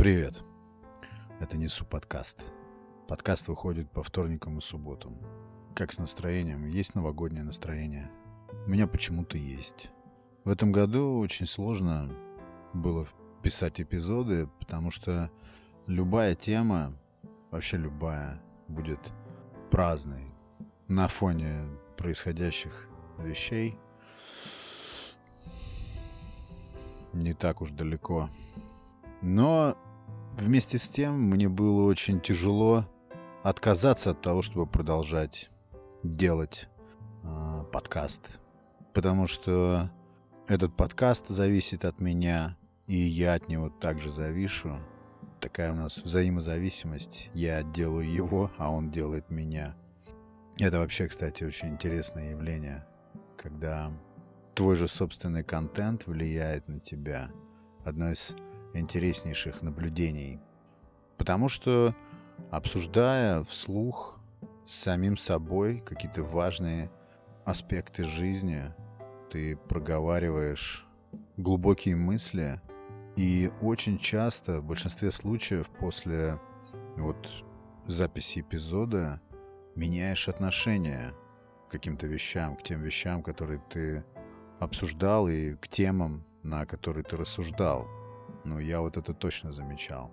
Привет. Это Несу подкаст. Подкаст выходит по вторникам и субботам. Как с настроением? Есть новогоднее настроение? У меня почему-то есть. В этом году очень сложно было писать эпизоды, потому что любая тема, вообще любая, будет праздной на фоне происходящих вещей. Не так уж далеко. Но Вместе с тем мне было очень тяжело отказаться от того, чтобы продолжать делать э, подкаст. Потому что этот подкаст зависит от меня, и я от него также завишу. Такая у нас взаимозависимость. Я делаю его, а он делает меня. Это вообще, кстати, очень интересное явление, когда твой же собственный контент влияет на тебя. Одно из интереснейших наблюдений. Потому что, обсуждая вслух с самим собой какие-то важные аспекты жизни, ты проговариваешь глубокие мысли, и очень часто, в большинстве случаев, после вот записи эпизода меняешь отношение к каким-то вещам, к тем вещам, которые ты обсуждал, и к темам, на которые ты рассуждал. Ну, я вот это точно замечал.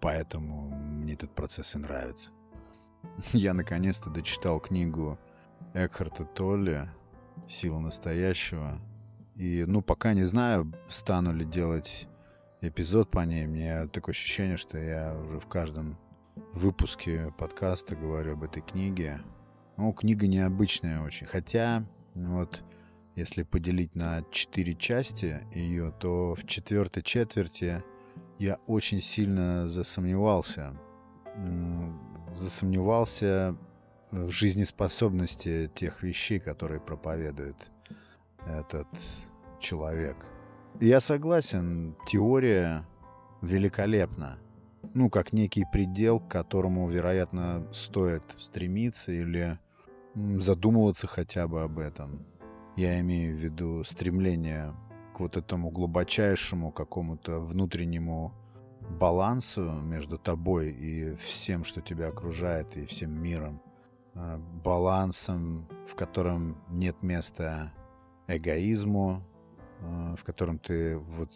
Поэтому мне этот процесс и нравится. Я наконец-то дочитал книгу Экхарта Толли «Сила настоящего». И, ну, пока не знаю, стану ли делать эпизод по ней. Мне такое ощущение, что я уже в каждом выпуске подкаста говорю об этой книге. Ну, книга необычная очень. Хотя, вот, если поделить на четыре части ее, то в четвертой четверти я очень сильно засомневался. Засомневался в жизнеспособности тех вещей, которые проповедует этот человек. Я согласен, теория великолепна. Ну, как некий предел, к которому, вероятно, стоит стремиться или задумываться хотя бы об этом. Я имею в виду стремление к вот этому глубочайшему какому-то внутреннему балансу между тобой и всем, что тебя окружает, и всем миром. А, балансом, в котором нет места эгоизму, а, в котором ты вот,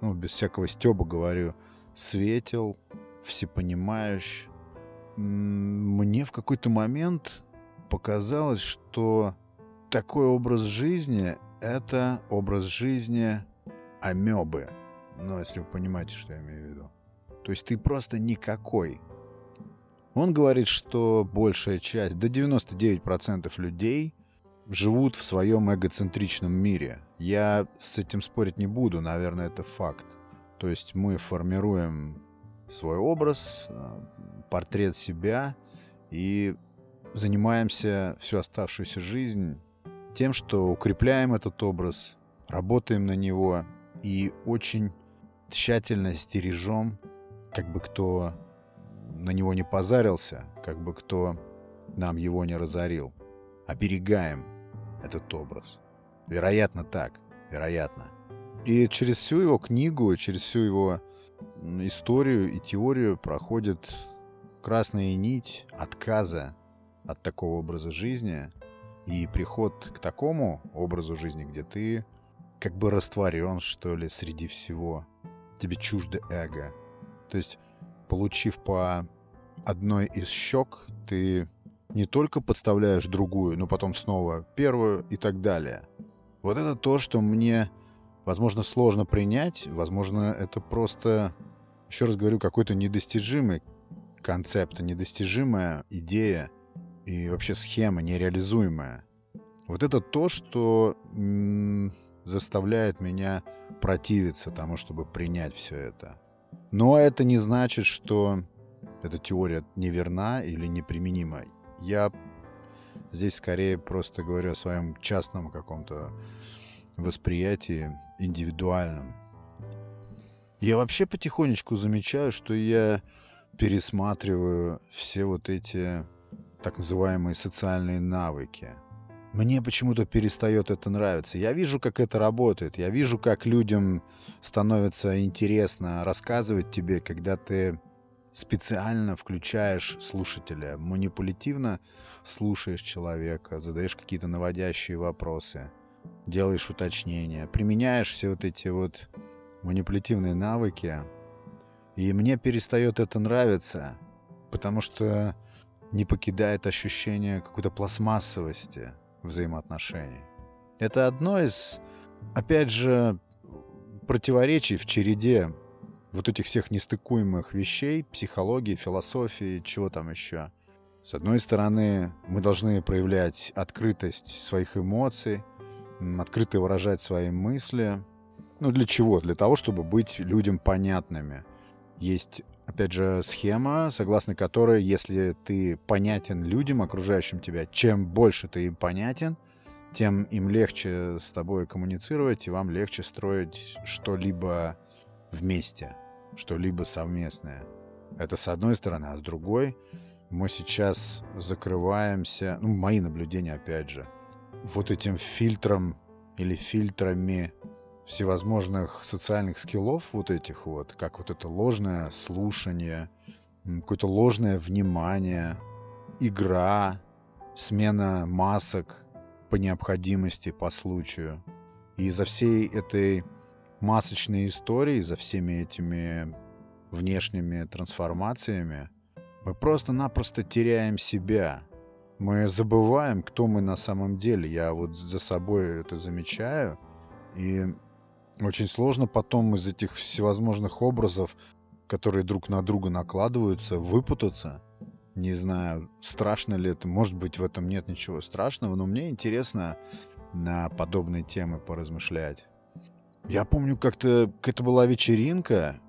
ну, без всякого стеба говорю, светил, всепонимающий. Мне в какой-то момент показалось, что такой образ жизни — это образ жизни амебы. Ну, если вы понимаете, что я имею в виду. То есть ты просто никакой. Он говорит, что большая часть, до 99% людей живут в своем эгоцентричном мире. Я с этим спорить не буду, наверное, это факт. То есть мы формируем свой образ, э, портрет себя и занимаемся всю оставшуюся жизнь тем, что укрепляем этот образ, работаем на него и очень тщательно стережем, как бы кто на него не позарился, как бы кто нам его не разорил. Оберегаем этот образ. Вероятно так, вероятно. И через всю его книгу, через всю его историю и теорию проходит красная нить отказа от такого образа жизни – и приход к такому образу жизни, где ты как бы растворен, что ли, среди всего. Тебе чуждо эго. То есть, получив по одной из щек, ты не только подставляешь другую, но потом снова первую и так далее. Вот это то, что мне, возможно, сложно принять. Возможно, это просто, еще раз говорю, какой-то недостижимый концепт, недостижимая идея — и вообще схема нереализуемая. Вот это то, что заставляет меня противиться тому, чтобы принять все это. Но это не значит, что эта теория неверна или неприменима. Я здесь скорее просто говорю о своем частном каком-то восприятии, индивидуальном. Я вообще потихонечку замечаю, что я пересматриваю все вот эти так называемые социальные навыки. мне почему-то перестает это нравиться. Я вижу, как это работает. Я вижу, как людям становится интересно рассказывать тебе, когда ты специально включаешь слушателя, манипулятивно слушаешь человека, задаешь какие-то наводящие вопросы, делаешь уточнения, применяешь все вот эти вот манипулятивные навыки, и мне перестает это нравиться, потому что не покидает ощущение какой-то пластмассовости взаимоотношений. Это одно из, опять же, противоречий в череде вот этих всех нестыкуемых вещей, психологии, философии, чего там еще. С одной стороны, мы должны проявлять открытость своих эмоций, открыто выражать свои мысли. Ну, для чего? Для того, чтобы быть людям понятными. Есть, опять же, схема, согласно которой, если ты понятен людям, окружающим тебя, чем больше ты им понятен, тем им легче с тобой коммуницировать, и вам легче строить что-либо вместе, что-либо совместное. Это с одной стороны, а с другой мы сейчас закрываемся, ну, мои наблюдения опять же, вот этим фильтром или фильтрами всевозможных социальных скиллов вот этих вот, как вот это ложное слушание, какое-то ложное внимание, игра, смена масок по необходимости, по случаю. И за всей этой масочной историей, за всеми этими внешними трансформациями, мы просто-напросто теряем себя. Мы забываем, кто мы на самом деле. Я вот за собой это замечаю. И очень сложно потом из этих всевозможных образов, которые друг на друга накладываются, выпутаться. Не знаю, страшно ли это. Может быть, в этом нет ничего страшного, но мне интересно на подобные темы поразмышлять. Я помню, как-то это была вечеринка,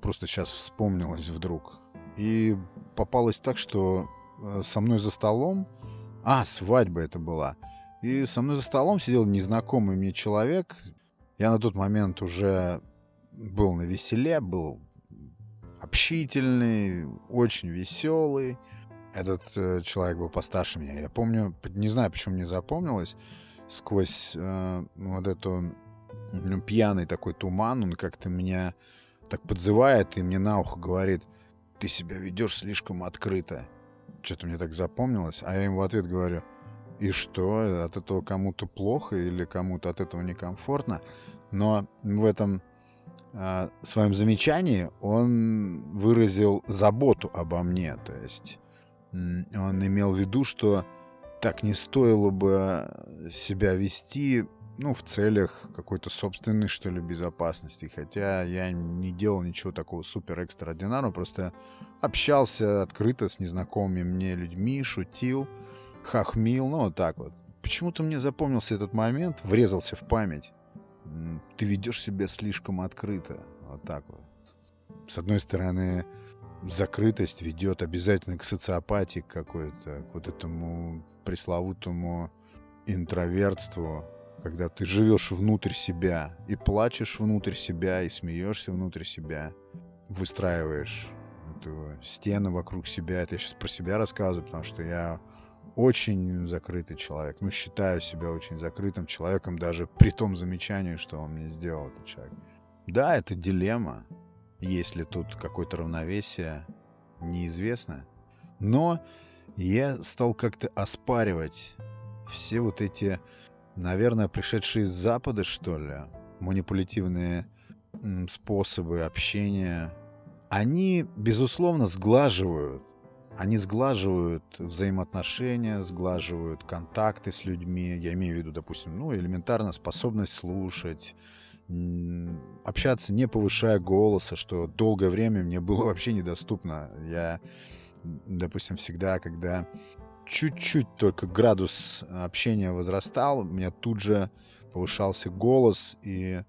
просто сейчас вспомнилось вдруг. И попалось так, что э, со мной за столом... А, свадьба это была. И со мной за столом сидел незнакомый мне человек, я на тот момент уже был на веселе, был общительный, очень веселый. Этот э, человек был постарше меня. Я помню, не знаю, почему мне запомнилось, сквозь э, вот эту ну, пьяный такой туман, он как-то меня так подзывает и мне на ухо говорит, ты себя ведешь слишком открыто. Что-то мне так запомнилось, а я ему в ответ говорю, и что, от этого кому-то плохо или кому-то от этого некомфортно? Но в этом э, своем замечании он выразил заботу обо мне. То есть он имел в виду, что так не стоило бы себя вести ну, в целях какой-то собственной, что ли, безопасности. Хотя я не делал ничего такого супер экстраординарного, просто общался открыто с незнакомыми мне людьми, шутил, хахмил, ну, вот так вот. Почему-то мне запомнился этот момент, врезался в память ты ведешь себя слишком открыто. Вот так вот. С одной стороны, закрытость ведет обязательно к социопатии какой-то, к вот этому пресловутому интровертству, когда ты живешь внутрь себя и плачешь внутрь себя, и смеешься внутрь себя, выстраиваешь эту стену вокруг себя. Это я сейчас про себя рассказываю, потому что я очень закрытый человек. Ну, считаю себя очень закрытым человеком, даже при том замечании, что он мне сделал, этот человек. Да, это дилемма. Есть ли тут какое-то равновесие, неизвестно. Но я стал как-то оспаривать все вот эти, наверное, пришедшие с Запада, что ли, манипулятивные способы общения. Они, безусловно, сглаживают они сглаживают взаимоотношения, сглаживают контакты с людьми. Я имею в виду, допустим, ну, элементарно способность слушать, общаться, не повышая голоса, что долгое время мне было вообще недоступно. Я, допустим, всегда, когда чуть-чуть только градус общения возрастал, у меня тут же повышался голос, и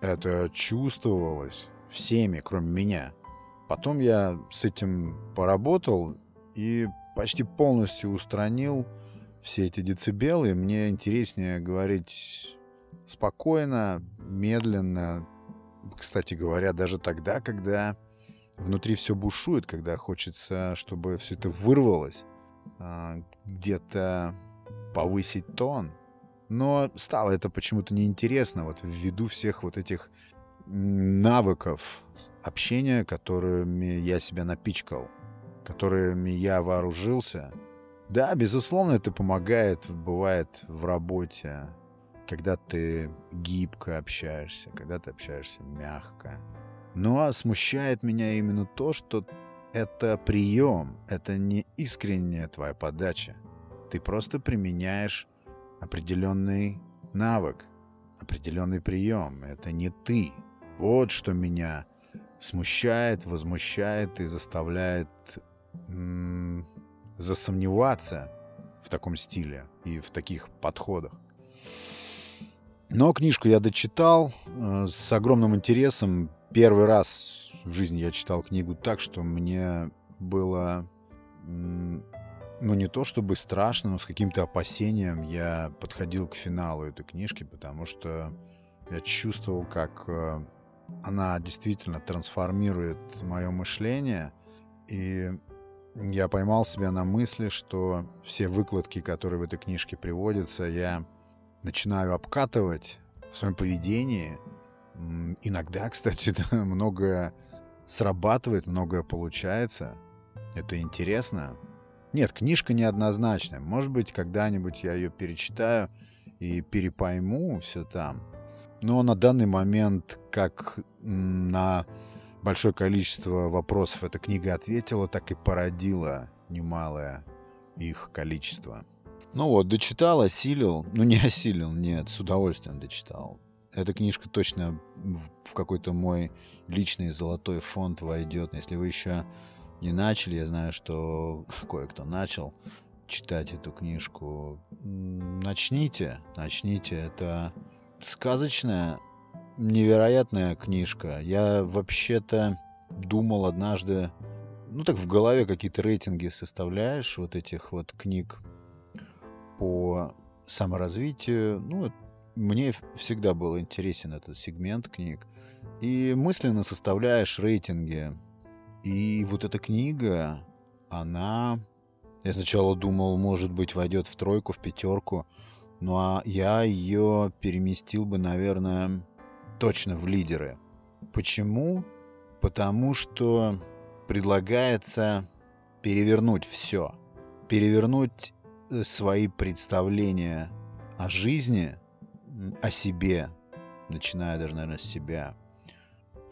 это чувствовалось всеми, кроме меня. Потом я с этим поработал, и почти полностью устранил все эти децибелы. Мне интереснее говорить спокойно, медленно. Кстати говоря, даже тогда, когда внутри все бушует, когда хочется, чтобы все это вырвалось, а, где-то повысить тон. Но стало это почему-то неинтересно, вот ввиду всех вот этих навыков общения, которыми я себя напичкал, которыми я вооружился. Да, безусловно, это помогает, бывает в работе, когда ты гибко общаешься, когда ты общаешься мягко. Но смущает меня именно то, что это прием, это не искренняя твоя подача. Ты просто применяешь определенный навык, определенный прием. Это не ты. Вот что меня смущает, возмущает и заставляет засомневаться в таком стиле и в таких подходах. Но книжку я дочитал э, с огромным интересом. Первый раз в жизни я читал книгу так, что мне было, ну не то чтобы страшно, но с каким-то опасением я подходил к финалу этой книжки, потому что я чувствовал, как э, она действительно трансформирует мое мышление. И я поймал себя на мысли, что все выкладки, которые в этой книжке приводятся, я начинаю обкатывать в своем поведении. Иногда, кстати, да, многое срабатывает, многое получается. Это интересно. Нет, книжка неоднозначная. Может быть, когда-нибудь я ее перечитаю и перепойму все там. Но на данный момент, как на большое количество вопросов эта книга ответила, так и породила немалое их количество. Ну вот, дочитал, осилил. Ну, не осилил, нет, с удовольствием дочитал. Эта книжка точно в какой-то мой личный золотой фонд войдет. Если вы еще не начали, я знаю, что кое-кто начал читать эту книжку. Начните, начните. Это сказочная, невероятная книжка. Я вообще-то думал однажды, ну так в голове какие-то рейтинги составляешь вот этих вот книг по саморазвитию. Ну, мне всегда был интересен этот сегмент книг. И мысленно составляешь рейтинги. И вот эта книга, она... Я сначала думал, может быть, войдет в тройку, в пятерку. Ну а я ее переместил бы, наверное, точно в лидеры. Почему? Потому что предлагается перевернуть все. Перевернуть э, свои представления о жизни, о себе, начиная даже, наверное, с себя.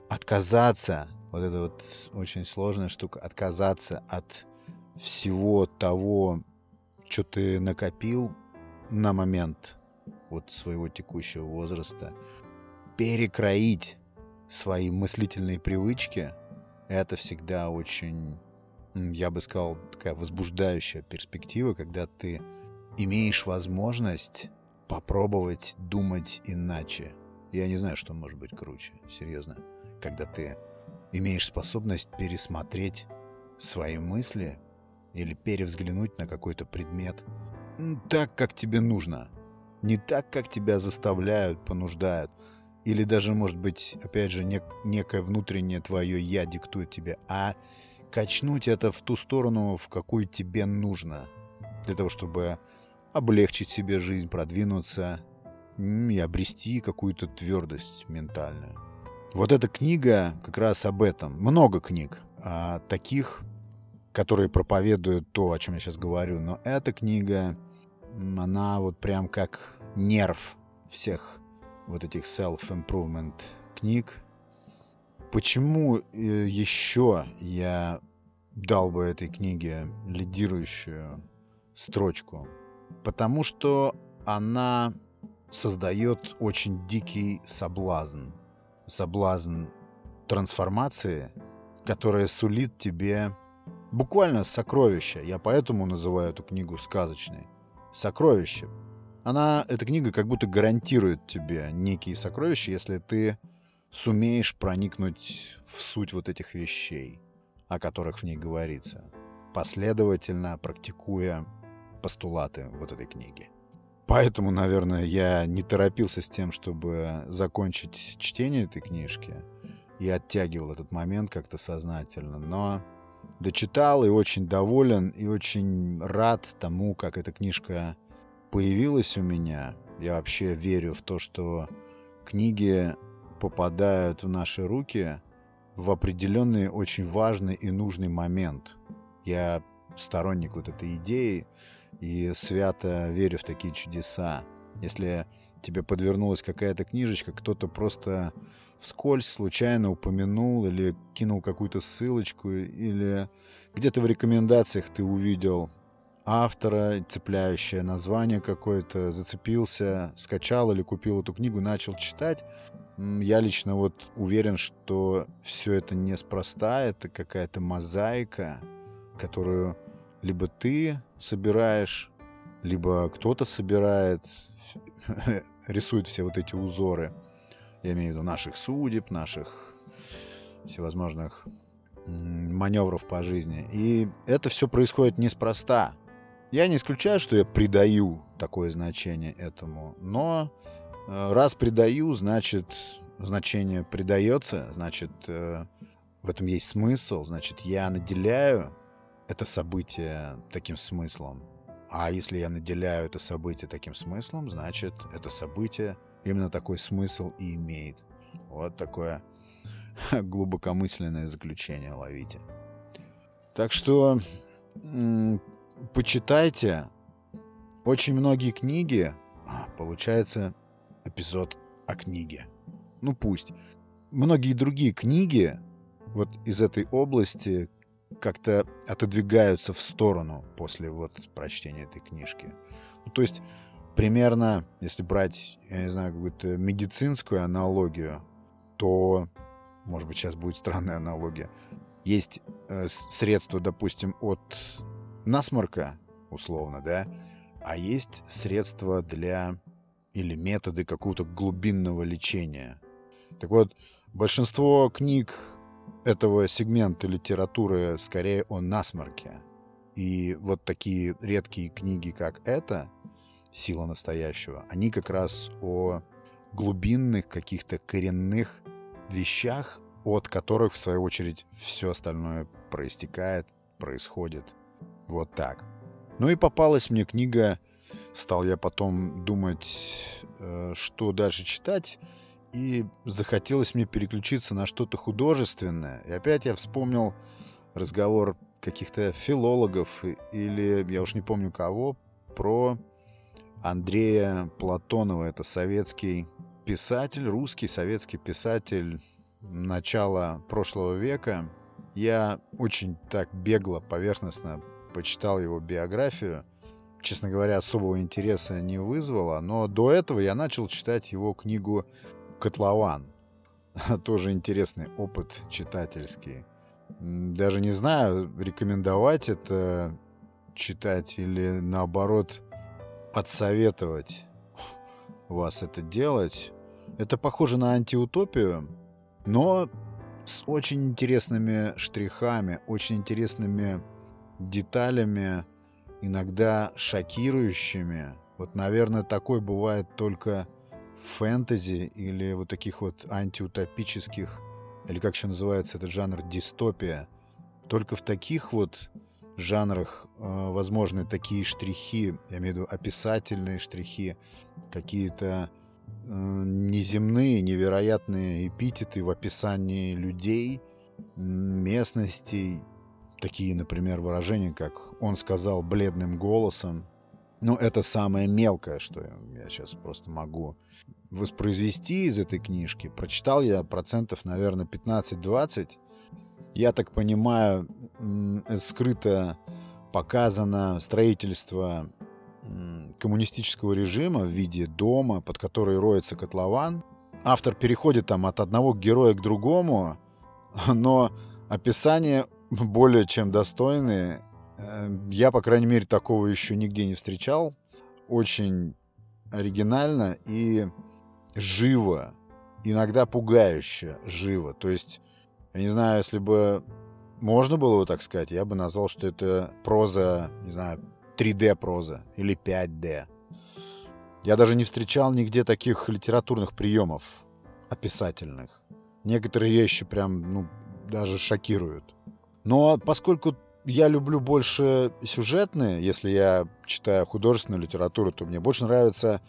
Отказаться, вот это вот очень сложная штука, отказаться от всего того, что ты накопил, на момент вот своего текущего возраста перекроить свои мыслительные привычки, это всегда очень, я бы сказал, такая возбуждающая перспектива, когда ты имеешь возможность попробовать думать иначе. Я не знаю, что может быть круче, серьезно. Когда ты имеешь способность пересмотреть свои мысли или перевзглянуть на какой-то предмет – так, как тебе нужно. Не так, как тебя заставляют, понуждают. Или даже, может быть, опять же, нек- некое внутреннее твое «я» диктует тебе, а качнуть это в ту сторону, в какую тебе нужно. Для того, чтобы облегчить себе жизнь, продвинуться и обрести какую-то твердость ментальную. Вот эта книга как раз об этом. Много книг а, таких, которые проповедуют то, о чем я сейчас говорю. Но эта книга она вот прям как нерв всех вот этих self-improvement книг. Почему э, еще я дал бы этой книге лидирующую строчку? Потому что она создает очень дикий соблазн. Соблазн трансформации, которая сулит тебе буквально сокровища. Я поэтому называю эту книгу сказочной сокровище. Она, эта книга как будто гарантирует тебе некие сокровища, если ты сумеешь проникнуть в суть вот этих вещей, о которых в ней говорится, последовательно практикуя постулаты вот этой книги. Поэтому, наверное, я не торопился с тем, чтобы закончить чтение этой книжки и оттягивал этот момент как-то сознательно. Но дочитал и очень доволен, и очень рад тому, как эта книжка появилась у меня. Я вообще верю в то, что книги попадают в наши руки в определенный очень важный и нужный момент. Я сторонник вот этой идеи и свято верю в такие чудеса. Если тебе подвернулась какая-то книжечка, кто-то просто вскользь случайно упомянул или кинул какую-то ссылочку, или где-то в рекомендациях ты увидел автора, цепляющее название какое-то, зацепился, скачал или купил эту книгу, начал читать. Я лично вот уверен, что все это неспроста, это какая-то мозаика, которую либо ты собираешь, либо кто-то собирает, рисует все вот эти узоры. Я имею в виду наших судеб, наших всевозможных маневров по жизни. И это все происходит неспроста. Я не исключаю, что я придаю такое значение этому, но э, раз придаю, значит значение придается, значит э, в этом есть смысл, значит я наделяю это событие таким смыслом. А если я наделяю это событие таким смыслом, значит это событие именно такой смысл и имеет. Вот такое глубокомысленное заключение ловите. Так что почитайте. Очень многие книги, а, получается эпизод о книге. Ну пусть. Многие другие книги вот из этой области как-то отодвигаются в сторону после вот прочтения этой книжки. Ну, то есть примерно, если брать, я не знаю, какую-то медицинскую аналогию, то, может быть, сейчас будет странная аналогия, есть э, средства, допустим, от насморка, условно, да, а есть средства для или методы какого-то глубинного лечения. Так вот, большинство книг этого сегмента литературы скорее о насморке. И вот такие редкие книги, как эта, «Сила настоящего», они как раз о глубинных каких-то коренных вещах, от которых, в свою очередь, все остальное проистекает, происходит. Вот так. Ну и попалась мне книга, стал я потом думать, э, что дальше читать, и захотелось мне переключиться на что-то художественное. И опять я вспомнил разговор каких-то филологов или, я уж не помню кого, про Андрея Платонова. Это советский писатель, русский советский писатель начала прошлого века. Я очень так бегло, поверхностно почитал его биографию. Честно говоря, особого интереса не вызвало, но до этого я начал читать его книгу «Котлован». Тоже интересный опыт читательский. Даже не знаю, рекомендовать это читать или наоборот отсоветовать вас это делать. Это похоже на антиутопию, но с очень интересными штрихами, очень интересными деталями, иногда шокирующими. Вот, наверное, такой бывает только в фэнтези или вот таких вот антиутопических, или как еще называется этот жанр, дистопия. Только в таких вот жанрах э, возможны такие штрихи, я имею в виду описательные штрихи, какие-то неземные, невероятные эпитеты в описании людей, местностей, такие, например, выражения, как «он сказал бледным голосом». Ну, это самое мелкое, что я сейчас просто могу воспроизвести из этой книжки. Прочитал я процентов, наверное, 15-20. Я так понимаю, скрыто показано строительство коммунистического режима в виде дома, под который роется котлован. Автор переходит там от одного героя к другому, но описание более чем достойные. Э, я, по крайней мере, такого еще нигде не встречал. Очень оригинально и живо, иногда пугающе живо. То есть, я не знаю, если бы можно было бы так сказать, я бы назвал, что это проза, не знаю, 3D-проза или 5D. Я даже не встречал нигде таких литературных приемов описательных. Некоторые вещи прям, ну, даже шокируют. Но поскольку я люблю больше сюжетные. Если я читаю художественную литературу, то мне больше нравятся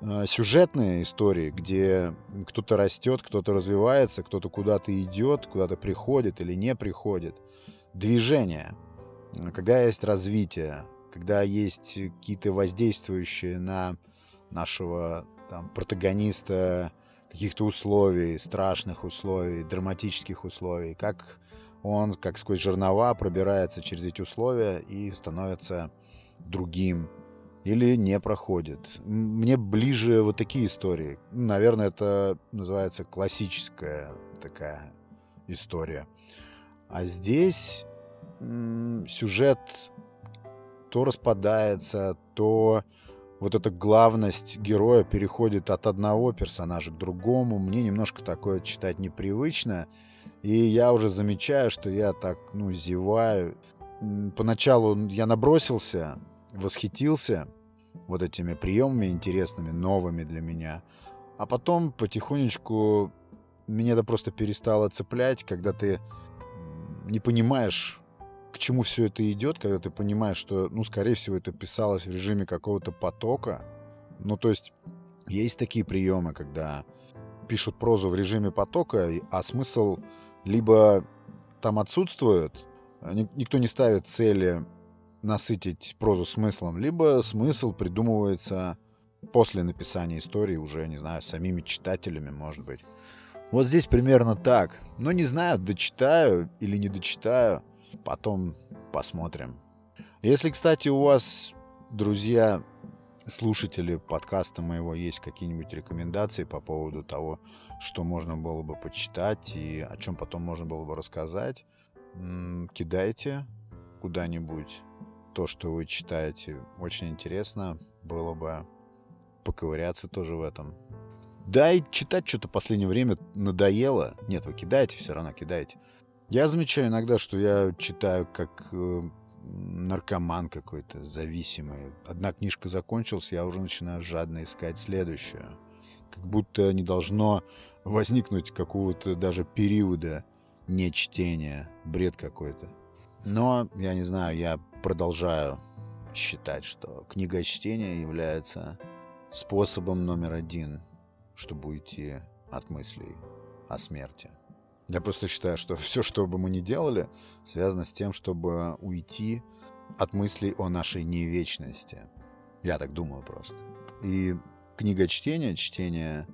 э, сюжетные истории, где кто-то растет, кто-то развивается, кто-то куда-то идет, куда-то приходит или не приходит. Движение. Когда есть развитие, когда есть какие-то воздействующие на нашего там, протагониста каких-то условий, страшных условий, драматических условий, как он, как сквозь жернова, пробирается через эти условия и становится другим или не проходит. Мне ближе вот такие истории. Наверное, это называется классическая такая история. А здесь сюжет то распадается, то вот эта главность героя переходит от одного персонажа к другому. Мне немножко такое читать непривычно. И я уже замечаю, что я так, ну, зеваю. Поначалу я набросился, восхитился вот этими приемами интересными, новыми для меня. А потом потихонечку меня это просто перестало цеплять, когда ты не понимаешь, к чему все это идет, когда ты понимаешь, что, ну, скорее всего, это писалось в режиме какого-то потока. Ну, то есть есть такие приемы, когда пишут прозу в режиме потока, а смысл либо там отсутствует, а никто не ставит цели насытить прозу смыслом, либо смысл придумывается после написания истории уже, не знаю, самими читателями, может быть. Вот здесь примерно так. Но не знаю, дочитаю или не дочитаю потом посмотрим. Если, кстати, у вас, друзья, слушатели подкаста моего, есть какие-нибудь рекомендации по поводу того, что можно было бы почитать и о чем потом можно было бы рассказать, кидайте куда-нибудь то, что вы читаете. Очень интересно было бы поковыряться тоже в этом. Да, и читать что-то в последнее время надоело. Нет, вы кидаете, все равно кидаете. Я замечаю иногда, что я читаю как э, наркоман какой-то, зависимый. Одна книжка закончилась, я уже начинаю жадно искать следующую. Как будто не должно возникнуть какого-то даже периода нечтения, бред какой-то. Но, я не знаю, я продолжаю считать, что книга чтения является способом номер один, чтобы уйти от мыслей о смерти. Я просто считаю, что все, что бы мы ни делали, связано с тем, чтобы уйти от мыслей о нашей невечности. Я так думаю просто. И книга чтения, чтение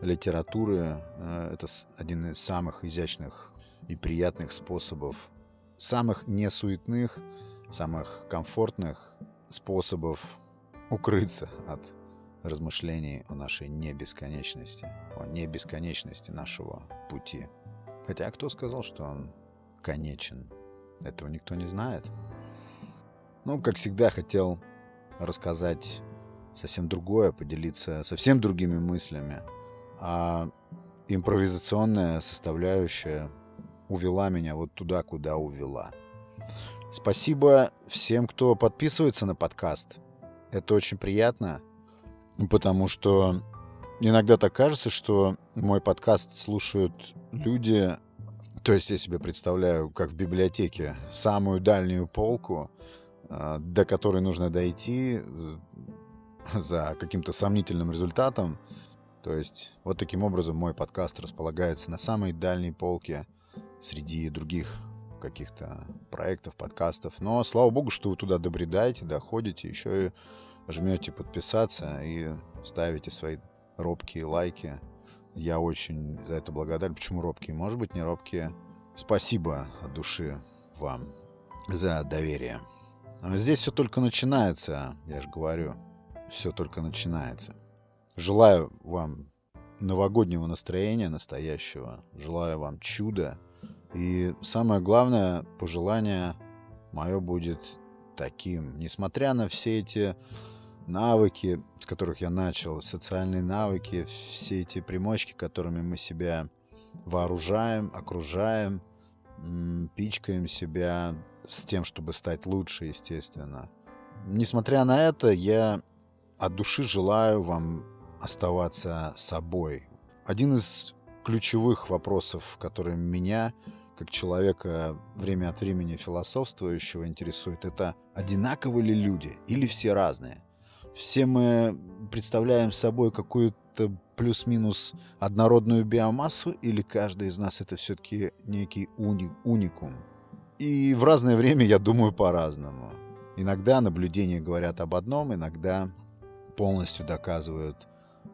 литературы э, — это один из самых изящных и приятных способов, самых несуетных, самых комфортных способов укрыться от размышлений о нашей небесконечности, о небесконечности нашего пути. Хотя кто сказал, что он конечен? Этого никто не знает. Ну, как всегда, хотел рассказать совсем другое, поделиться совсем другими мыслями. А импровизационная составляющая увела меня вот туда, куда увела. Спасибо всем, кто подписывается на подкаст. Это очень приятно, потому что иногда так кажется, что мой подкаст слушают люди, то есть я себе представляю, как в библиотеке, самую дальнюю полку, а, до которой нужно дойти э, за каким-то сомнительным результатом. То есть вот таким образом мой подкаст располагается на самой дальней полке среди других каких-то проектов, подкастов. Но слава богу, что вы туда добредаете, доходите, еще и жмете подписаться и ставите свои робкие лайки. Я очень за это благодарен. Почему робкие? Может быть, не робкие. Спасибо от души вам за доверие. Здесь все только начинается, я же говорю. Все только начинается. Желаю вам новогоднего настроения настоящего. Желаю вам чуда. И самое главное пожелание мое будет таким. Несмотря на все эти навыки, с которых я начал, социальные навыки, все эти примочки, которыми мы себя вооружаем, окружаем, пичкаем себя с тем, чтобы стать лучше, естественно. Несмотря на это, я от души желаю вам оставаться собой. Один из ключевых вопросов, который меня как человека время от времени философствующего интересует, это одинаковы ли люди или все разные? Все мы представляем собой какую-то плюс-минус однородную биомассу, или каждый из нас это все-таки некий уни уникум? И в разное время я думаю по-разному. Иногда наблюдения говорят об одном, иногда полностью доказывают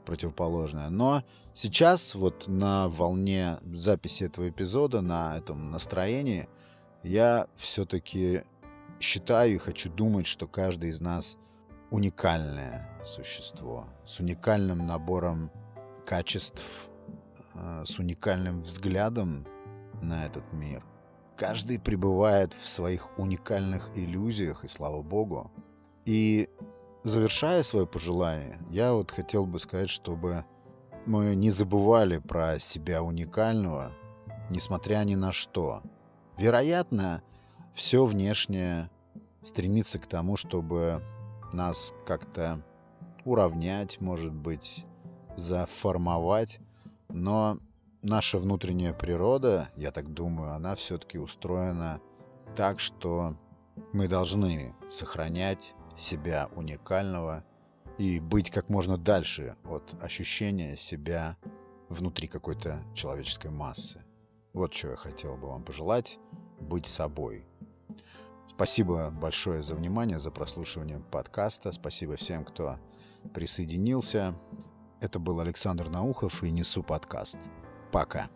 противоположное. Но сейчас вот на волне записи этого эпизода, на этом настроении, я все-таки считаю и хочу думать, что каждый из нас уникальное существо с уникальным набором качеств, э, с уникальным взглядом на этот мир. Каждый пребывает в своих уникальных иллюзиях, и слава богу. И завершая свое пожелание, я вот хотел бы сказать, чтобы мы не забывали про себя уникального, несмотря ни на что. Вероятно, все внешнее стремится к тому, чтобы нас как-то уравнять, может быть, заформовать, но наша внутренняя природа, я так думаю, она все-таки устроена так, что мы должны сохранять себя уникального и быть как можно дальше от ощущения себя внутри какой-то человеческой массы. Вот что я хотел бы вам пожелать — быть собой. Спасибо большое за внимание, за прослушивание подкаста. Спасибо всем, кто присоединился. Это был Александр Наухов и Несу подкаст. Пока.